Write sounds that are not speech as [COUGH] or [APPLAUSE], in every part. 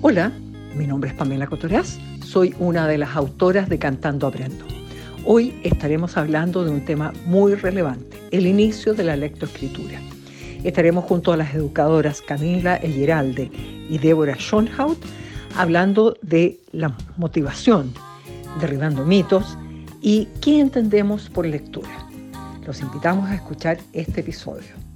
Hola, mi nombre es Pamela Cotoraz, soy una de las autoras de Cantando Aprendo. Hoy estaremos hablando de un tema muy relevante, el inicio de la lectoescritura. Estaremos junto a las educadoras Camila Eyeralde y Débora Schoenhout hablando de la motivación, derribando mitos y qué entendemos por lectura. Los invitamos a escuchar este episodio.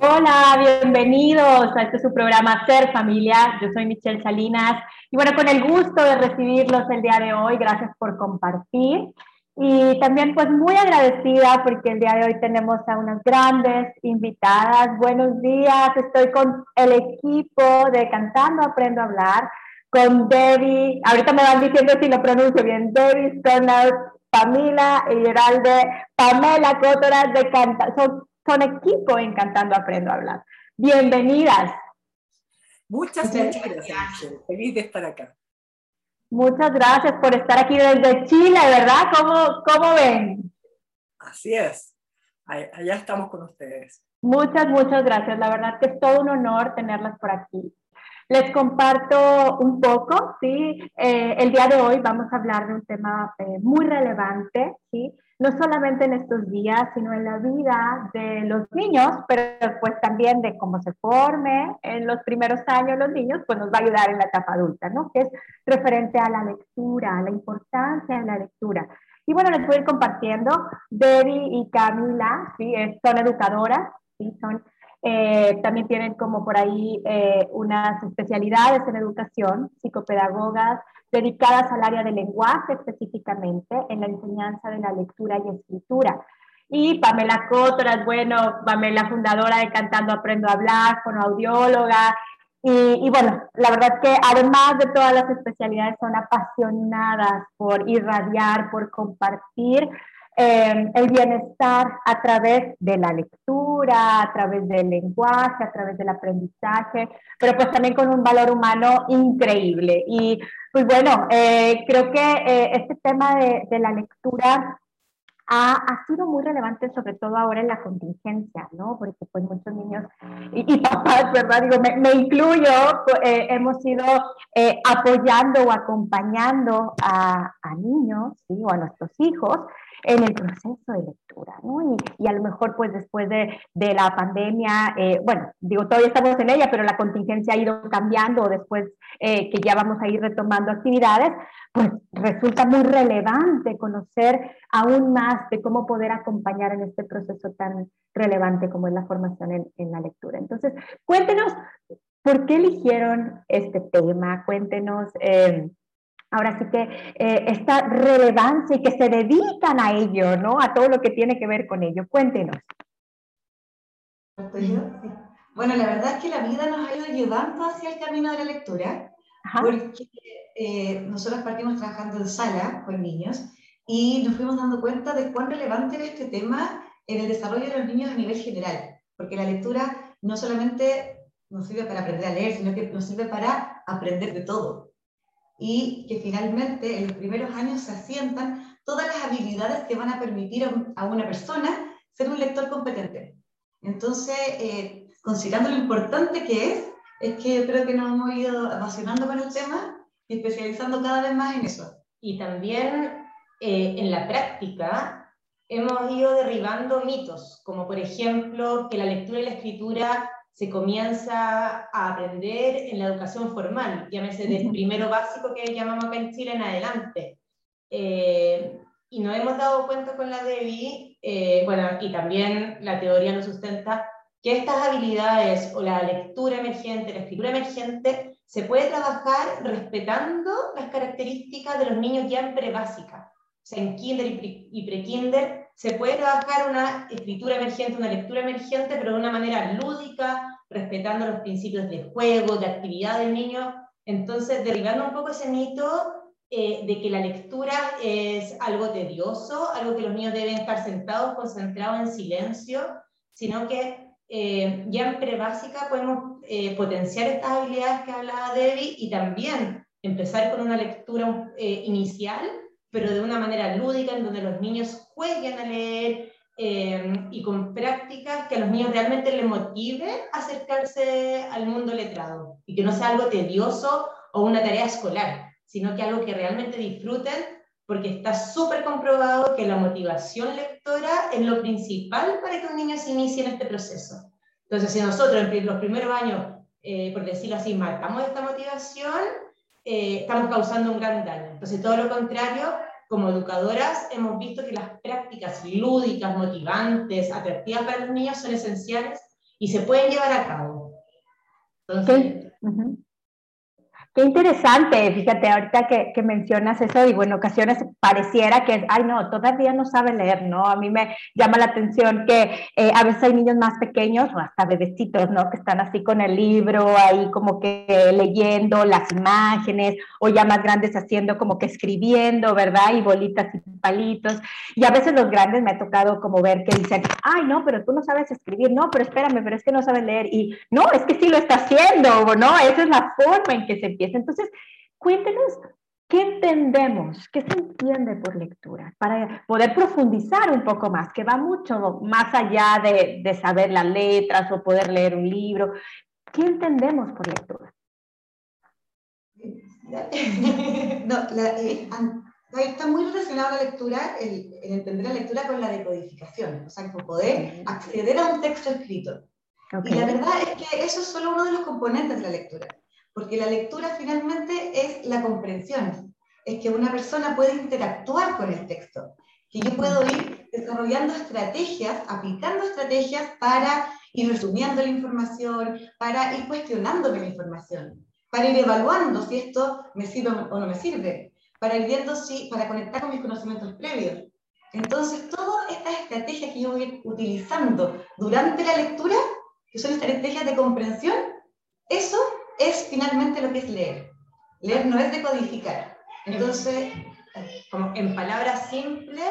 Hola, bienvenidos a este su programa Ser Familia. Yo soy Michelle Salinas y bueno, con el gusto de recibirlos el día de hoy. Gracias por compartir. Y también pues muy agradecida porque el día de hoy tenemos a unas grandes invitadas. Buenos días, estoy con el equipo de Cantando Aprendo a Hablar, con Debbie, ahorita me van diciendo si lo pronuncio bien, Debbie Stoner, Pamela Geralde, Pamela Cótora de Cantando con equipo en Cantando Aprendo a Hablar. Bienvenidas. Muchas, muchas gracias. Feliz de estar acá. Muchas gracias por estar aquí desde Chile, ¿verdad? ¿Cómo, cómo ven? Así es. Allá estamos con ustedes. Muchas, muchas gracias. La verdad que es todo un honor tenerlas por aquí. Les comparto un poco, ¿sí? Eh, el día de hoy vamos a hablar de un tema eh, muy relevante, ¿sí? No solamente en estos días, sino en la vida de los niños, pero pues también de cómo se forme en los primeros años los niños, pues nos va a ayudar en la etapa adulta, ¿no? Que es referente a la lectura, a la importancia de la lectura. Y bueno, les voy a ir compartiendo. Debbie y Camila, ¿sí? son educadoras, ¿sí? Son, eh, también tienen como por ahí eh, unas especialidades en educación, psicopedagogas, dedicadas al área del lenguaje específicamente, en la enseñanza de la lectura y escritura. Y Pamela Cotras, bueno, Pamela fundadora de Cantando Aprendo a Hablar, audióloga. Y, y, bueno, la verdad que además de todas las especialidades son apasionadas por irradiar, por compartir eh, el bienestar a través de la lectura, a través del lenguaje, a través del aprendizaje, pero pues también con un valor humano increíble. Y pues bueno, eh, creo que eh, este tema de, de la lectura ha, ha, sido muy relevante, sobre todo ahora en la contingencia, ¿no? Porque pues muchos niños y, y [LAUGHS] papás, ¿verdad? Digo, me, me incluyo, eh, hemos ido eh, apoyando o acompañando a, a niños, ¿sí? O a nuestros hijos en el proceso de lectura, ¿no? Y, y a lo mejor pues después de, de la pandemia, eh, bueno, digo, todavía estamos en ella, pero la contingencia ha ido cambiando después eh, que ya vamos a ir retomando actividades, pues resulta muy relevante conocer aún más de cómo poder acompañar en este proceso tan relevante como es la formación en, en la lectura. Entonces, cuéntenos, ¿por qué eligieron este tema? Cuéntenos... Eh, ahora sí que eh, esta relevancia y que se dedican a ello, ¿no? A todo lo que tiene que ver con ello. Cuéntenos. Bueno, la verdad es que la vida nos ha ido llevando hacia el camino de la lectura, Ajá. porque eh, nosotros partimos trabajando en sala con niños y nos fuimos dando cuenta de cuán relevante era este tema en el desarrollo de los niños a nivel general, porque la lectura no solamente nos sirve para aprender a leer, sino que nos sirve para aprender de todo y que finalmente en los primeros años se asientan todas las habilidades que van a permitir a, una persona ser un lector competente. Entonces, eh, considerando lo importante que es, es que yo creo que nos hemos ido apasionando con el tema y especializando cada vez más en eso. Y también eh, en la práctica hemos ido derribando mitos, como por ejemplo que la lectura y la escritura se comienza a aprender en la educación formal, llámese del primero básico que llamamos acá en Chile en adelante. Eh, y nos hemos dado cuenta con la Debbie, eh, bueno, y también la teoría lo sustenta, que estas habilidades o la lectura emergente, la escritura emergente, se puede trabajar respetando las características de los niños ya en prebásica. O sea, en kinder y pre-kinder se puede trabajar una escritura emergente, una lectura emergente, pero de una manera lúdica, respetando los principios de juego, de actividad del niño. Entonces, derribando un poco ese mito eh, de que la lectura es algo tedioso, algo que los niños deben estar sentados, concentrados en silencio, sino que eh, ya en prebásica podemos eh, potenciar estas habilidades que hablaba Debbie y también empezar con una lectura inicial pero de una manera lúdica, en donde los niños jueguen a leer y con prácticas que a los niños realmente les motive acercarse al mundo letrado y que no sea algo tedioso o una tarea escolar, sino que algo que realmente disfruten porque está súper comprobado que la motivación lectora es lo principal para que un niño se inicie en este proceso. Entonces, si nosotros en los primeros años, eh, por decirlo así, marcamos esta motivación, eh, estamos causando un gran daño. Entonces, todo lo contrario, como educadoras hemos visto que las prácticas lúdicas, motivantes, atractivas para los niños son esenciales y se pueden llevar a cabo. Entonces, Qué interesante, fíjate, ahorita que, que, mencionas eso, digo, en ocasiones pareciera que, ay, no, todavía no sabe leer, ¿no? A mí me llama la atención que eh, a veces hay niños más pequeños o hasta bebecitos, ¿no? Que están así con el libro, ahí como que leyendo las imágenes, o ya más grandes haciendo como que escribiendo, ¿verdad? Y bolitas y palitos. Y a veces los grandes me ha tocado como ver que dicen, ay, no, pero tú no sabes escribir, no, pero espérame, pero es que no sabes leer. Y no, es que sí lo está haciendo, ¿no? Esa es la forma en que se empieza entonces, cuéntenos ¿Qué entendemos? ¿Qué se entiende por lectura? Para poder profundizar un poco más, que va mucho más allá de, de, saber las letras o poder leer un libro. ¿Qué entendemos por lectura? [LAUGHS] No, la, eh, está muy relacionada la lectura, el, entender la lectura con la decodificación, o sea, con poder acceder a un texto escrito. Y la verdad es que eso es solo uno de los componentes de la lectura porque la lectura finalmente es la comprensión, es que una persona puede interactuar con el texto, que yo puedo ir desarrollando estrategias, aplicando estrategias para ir resumiendo la información, para ir cuestionándome la información, para ir evaluando si esto me sirve o no me sirve, para ir viendo si, para conectar con mis conocimientos previos. Entonces, todas estas estrategias que yo voy utilizando durante la lectura, que son estrategias de comprensión, eso es finalmente lo que es leer. Leer no es decodificar. Entonces, como en palabras simples,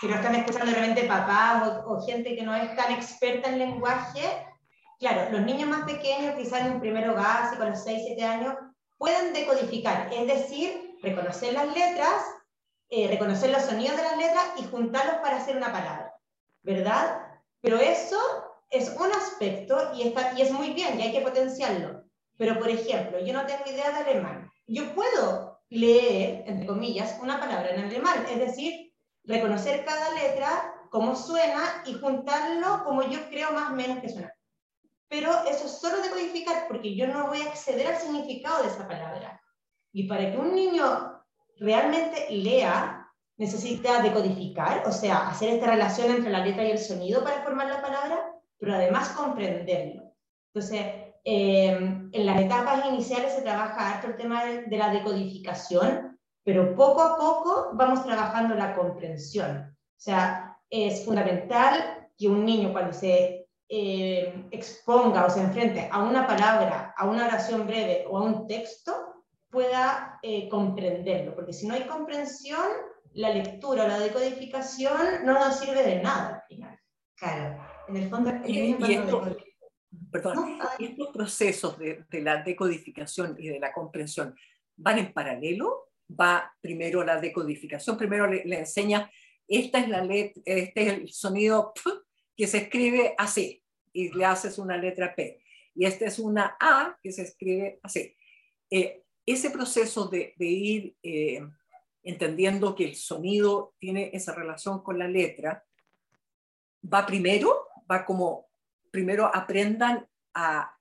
si lo están escuchando realmente papás o, gente que no es tan experta en lenguaje, claro, los niños más pequeños, quizás en primero básico, a los 6, 7 años, pueden decodificar, es decir, reconocer las letras, eh, reconocer los sonidos de las letras y juntarlos para hacer una palabra, ¿verdad? Pero eso es un aspecto y, está, y es muy bien y hay que potenciarlo. Pero, por ejemplo, yo no tengo idea de alemán. Yo puedo leer, entre comillas, una palabra en alemán, es decir, reconocer cada letra, cómo suena y juntarlo como yo creo más o menos que suena. Pero eso es solo decodificar porque yo no voy a acceder al significado de esa palabra. Y para que un niño realmente lea, necesita decodificar, o sea, hacer esta relación entre la letra y el sonido para formar la palabra, pero además comprenderlo. Entonces, Em, en las etapas iniciales se trabaja harto el tema de, la decodificación, pero poco a poco vamos trabajando la comprensión. O sea, es fundamental que un niño cuando se em, exponga o se enfrente a una palabra, a una oración breve o a un texto, pueda eh, comprenderlo, porque si no hay comprensión, la lectura o la decodificación no nos sirve de nada al final. Claro, en el fondo, y, perdón, estos procesos de, la decodificación y de la comprensión van en paralelo. Va primero la decodificación, primero le, enseña, esta es la letra, este es el sonido P que se escribe así y le haces una letra P. Y esta es una A que se escribe así. Eh, ese proceso de, ir eh, entendiendo que el sonido tiene esa relación con la letra, va primero, va como primero aprendan a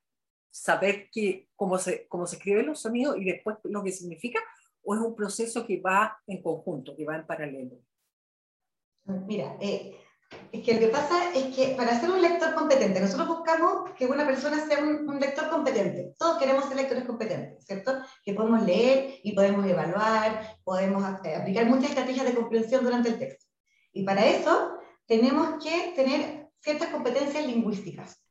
saber que, cómo, se, cómo se escriben los sonidos y después lo que significa, o es un proceso que va en conjunto, que va en paralelo? Mira, eh, es que lo que pasa es que para ser un lector competente, nosotros buscamos que una persona sea un, lector competente. Todos queremos ser lectores competentes, ¿cierto? Que podemos leer y podemos evaluar, podemos aplicar muchas estrategias de comprensión durante el texto. Y para eso tenemos que tener ciertas competencias lingüísticas.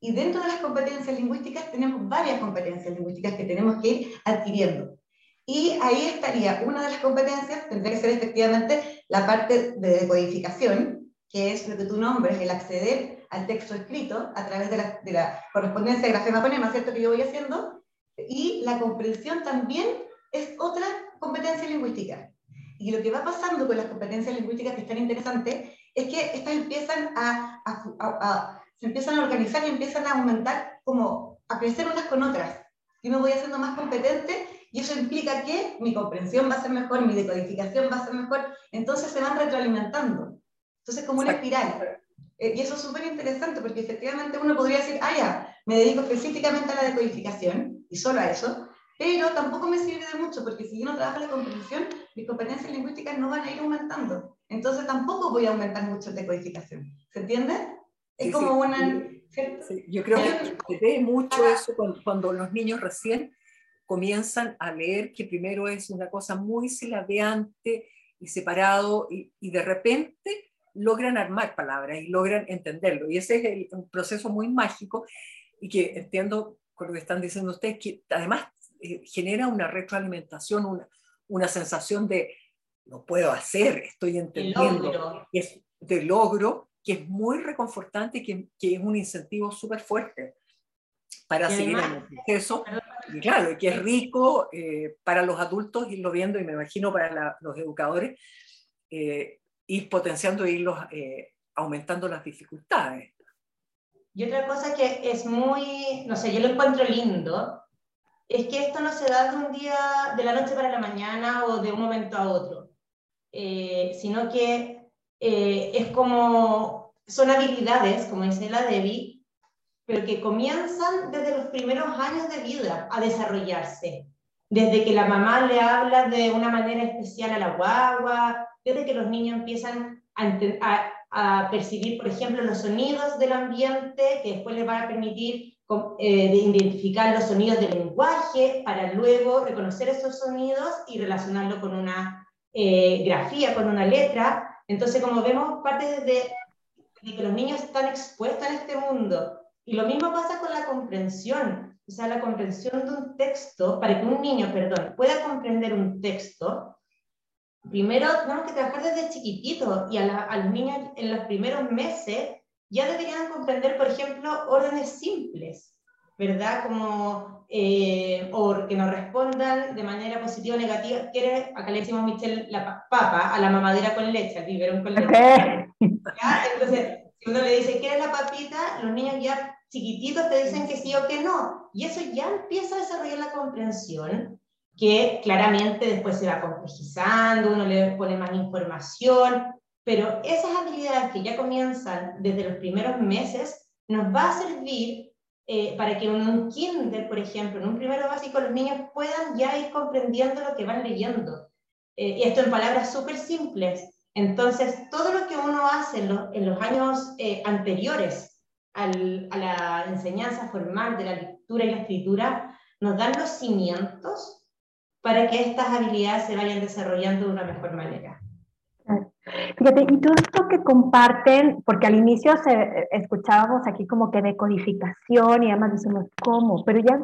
Y dentro de las competencias lingüísticas tenemos varias competencias lingüísticas que tenemos que ir adquiriendo. Y ahí estaría una de las competencias, tendría que ser efectivamente la parte de decodificación, que es lo que tú nombres, el acceder al texto escrito a través de la, de correspondencia grafema-fonema, ¿cierto? Que yo voy haciendo. Y la comprensión también es otra competencia lingüística. Y lo que va pasando con las competencias lingüísticas que es tan interesante es que estas empiezan a, se empiezan a organizar y empiezan a aumentar, como a crecer unas con otras. Yo me voy haciendo más competente y eso implica que mi comprensión va a ser mejor, mi decodificación va a ser mejor, entonces se van retroalimentando. Entonces, como una espiral. Eh, y eso es súper interesante porque efectivamente uno podría decir, ah, ya, me dedico específicamente a la decodificación y solo a eso, pero tampoco me sirve de mucho porque si yo no trabajo la comprensión, mis competencias lingüísticas no van a ir aumentando. Entonces tampoco voy a aumentar mucho la decodificación. ¿Se entiende? Es como una... yo creo que se ve mucho eso cuando, cuando, los niños recién comienzan a leer que primero es una cosa muy silabeante y separado y, y de repente logran armar palabras y logran entenderlo. Y ese es el, un proceso muy mágico y que entiendo con lo que están diciendo ustedes, que además eh, genera una retroalimentación, una, una sensación de lo puedo hacer, estoy entendiendo, es de logro, que es muy reconfortante y que, que es un incentivo súper fuerte para seguir en el proceso. Y claro, que es rico eh, para los adultos irlo viendo y me imagino para los educadores, eh, ir potenciando e irlos eh, aumentando las dificultades. Y otra cosa que es muy, no sé, yo lo encuentro lindo, es que esto no se da de un día, de la noche para la mañana o de un momento a otro, eh, sino que eh, es como, son habilidades, como dice la Debbie, pero que comienzan desde los primeros años de vida a desarrollarse. Desde que la mamá le habla de una manera especial a la guagua, desde que los niños empiezan a, a, percibir, por ejemplo, los sonidos del ambiente, que después les van a permitir eh, de identificar los sonidos del lenguaje, para luego reconocer esos sonidos y relacionarlo con una eh, grafía, con una letra. Entonces, como vemos, parte de que los niños están expuestos en este mundo. Y lo mismo pasa con la comprensión. O sea, la comprensión de un texto, para que un niño, perdón, pueda comprender un texto, primero tenemos que trabajar desde chiquitito y a, los niños en los primeros meses ya deberían comprender, por ejemplo, órdenes simples, ¿verdad? Como, eh, o que nos respondan de manera positiva o negativa. ¿Quieres? Acá le decimos Michelle la papa a la mamadera con leche, al biberón con leche. Entonces, si uno le dice, ¿quieres la papita? Los niños ya chiquititos te dicen que sí o que no. Y eso ya empieza a desarrollar la comprensión que claramente después se va complejizando, uno le pone más información, pero esas habilidades que ya comienzan desde los primeros meses nos va a servir eh, para que en un kinder, por ejemplo, en un primero básico, los niños puedan ya ir comprendiendo lo que van leyendo. Eh, y esto en palabras súper simples. Entonces, todo lo que uno hace en, los años eh, anteriores a la enseñanza formal de la lectura y la escritura, nos dan los cimientos para que estas habilidades se vayan desarrollando de una mejor manera. Fíjate, y todo esto que comparten, porque al inicio se, escuchábamos aquí como que de codificación y además decimos, ¿cómo? Pero ya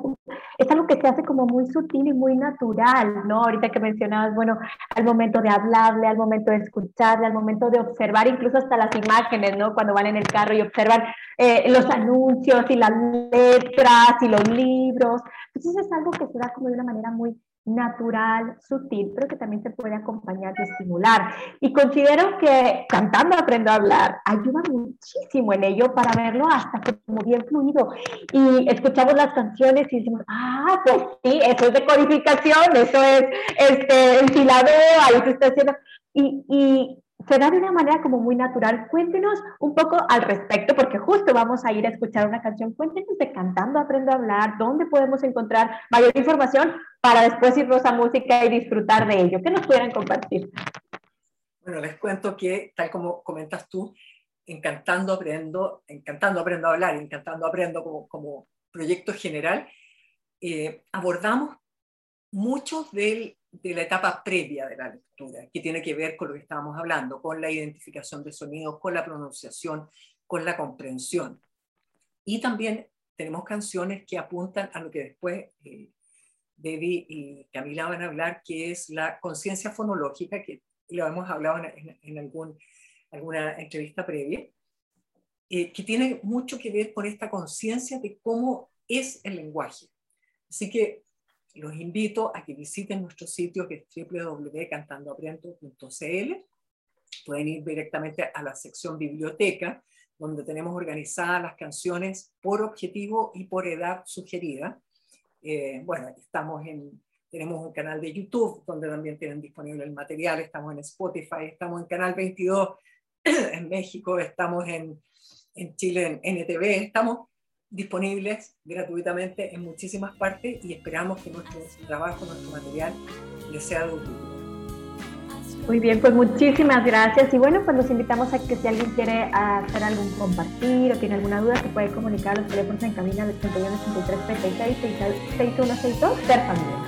es algo que se hace como muy sutil y muy natural, ¿no? Ahorita que mencionabas, bueno, al momento de hablarle, al momento de escucharle, al momento de observar, incluso hasta las imágenes, ¿no? Cuando van en el carro y observan eh, los anuncios y las letras y los libros. Entonces es algo que se da como de una manera muy natural, sutil, pero que también se puede acompañar y estimular. Y considero que cantando aprendo a hablar ayuda muchísimo en ello para verlo hasta como bien fluido. Y escuchamos las canciones y decimos, ah, pues sí, eso es de codificación, eso es este, enfilado, ahí se está haciendo. Y, y se da de una manera como muy natural. Cuéntenos un poco al respecto, porque justo vamos a ir a escuchar una canción. Cuéntenos de Cantando Aprendo a Hablar, dónde podemos encontrar mayor información para después irnos a música y disfrutar de ello. ¿Qué nos pudieran compartir? Bueno, les cuento que, tal como comentas tú, Encantando Aprendo, Encantando Aprendo a Hablar, Encantando Aprendo como, como proyecto general, eh, abordamos muchos del de la etapa previa de la lectura, que tiene que ver con lo que estábamos hablando, con la identificación de sonidos, con la pronunciación, con la comprensión. Y también tenemos canciones que apuntan a lo que después eh, Debbie y Camila van a hablar, que es la conciencia fonológica, que lo hemos hablado en, algún, alguna entrevista previa, eh, que tiene mucho que ver con esta conciencia de cómo es el lenguaje. Así que los invito a que visiten nuestro sitio que es www.cantandoaprendo.cl pueden ir directamente a la sección biblioteca, donde tenemos organizadas las canciones por objetivo y por edad sugerida. Eh, bueno, estamos en, tenemos un canal de YouTube donde también tienen disponible el material, estamos en Spotify, estamos en Canal 22 [CLEARS THROAT] en México, estamos en, en Chile en NTV, estamos disponibles gratuitamente en muchísimas partes y esperamos que nuestro trabajo, nuestro material les sea de utilidad. Muy bien, pues muchísimas gracias. Y bueno, pues los invitamos a que si alguien quiere hacer algún compartir o tiene alguna duda, se puede comunicar a los teléfonos en cabina del 81 83 36 6162 Ser Familia.